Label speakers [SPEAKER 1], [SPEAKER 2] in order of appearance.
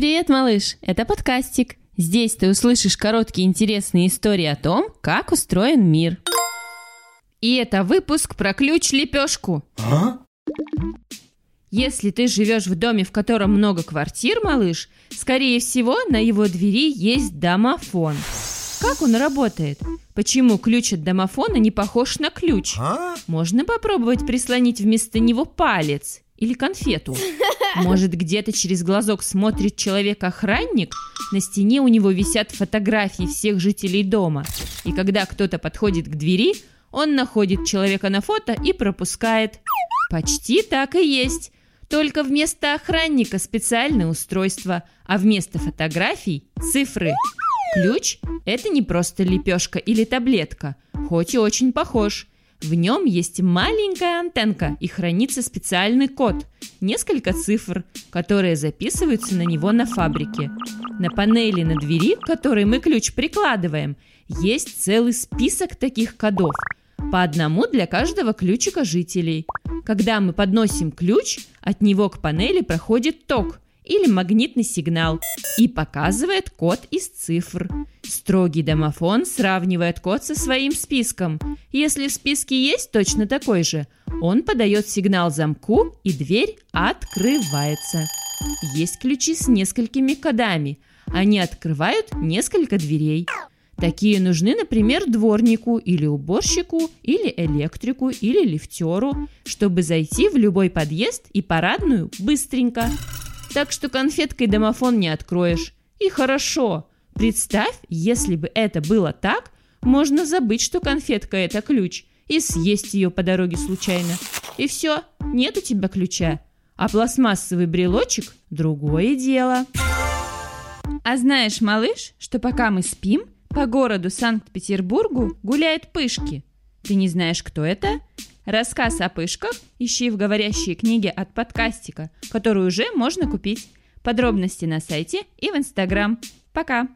[SPEAKER 1] Привет, малыш! Это подкастик. Здесь ты услышишь короткие интересные истории о том, как устроен мир. И это выпуск про ключ-лепешку. Если ты живешь в доме, в котором много квартир, малыш, скорее всего, на его двери есть домофон. Как он работает? Почему ключ от домофона не похож на ключ? Можно попробовать прислонить вместо него палец или конфету. Может, где-то через глазок смотрит человек-охранник? На стене у него висят фотографии всех жителей дома. И когда кто-то подходит к двери, он находит человека на фото и пропускает. Почти так и есть. Только вместо охранника специальное устройство, а вместо фотографий – цифры. Ключ – это не просто лепешка или таблетка, хоть и очень похож. В нем есть маленькая антенка и хранится специальный код, несколько цифр, которые записываются на него на фабрике. На панели на двери, к которой мы ключ прикладываем, есть целый список таких кодов, по одному для каждого ключика жителей. Когда мы подносим ключ, от него к панели проходит ток – или магнитный сигнал и показывает код из цифр. Строгий домофон сравнивает код со своим списком. Если в списке есть точно такой же, он подает сигнал замку и дверь открывается. Есть ключи с несколькими кодами. Они открывают несколько дверей. Такие нужны, например, дворнику или уборщику, или электрику, или лифтеру, чтобы зайти в любой подъезд и парадную быстренько. Так что конфеткой домофон не откроешь. И хорошо. Представь, если бы это было так, можно забыть, что конфетка – это ключ, и съесть ее по дороге случайно. И все, нет у тебя ключа. А пластмассовый брелочек – другое дело. А знаешь, малыш, что пока мы спим, по городу Санкт-Петербургу гуляют пышки. Ты не знаешь, кто это? Рассказ о пышках ищи в говорящей книге от подкастика, которую уже можно купить. Подробности на сайте и в Инстаграм. Пока!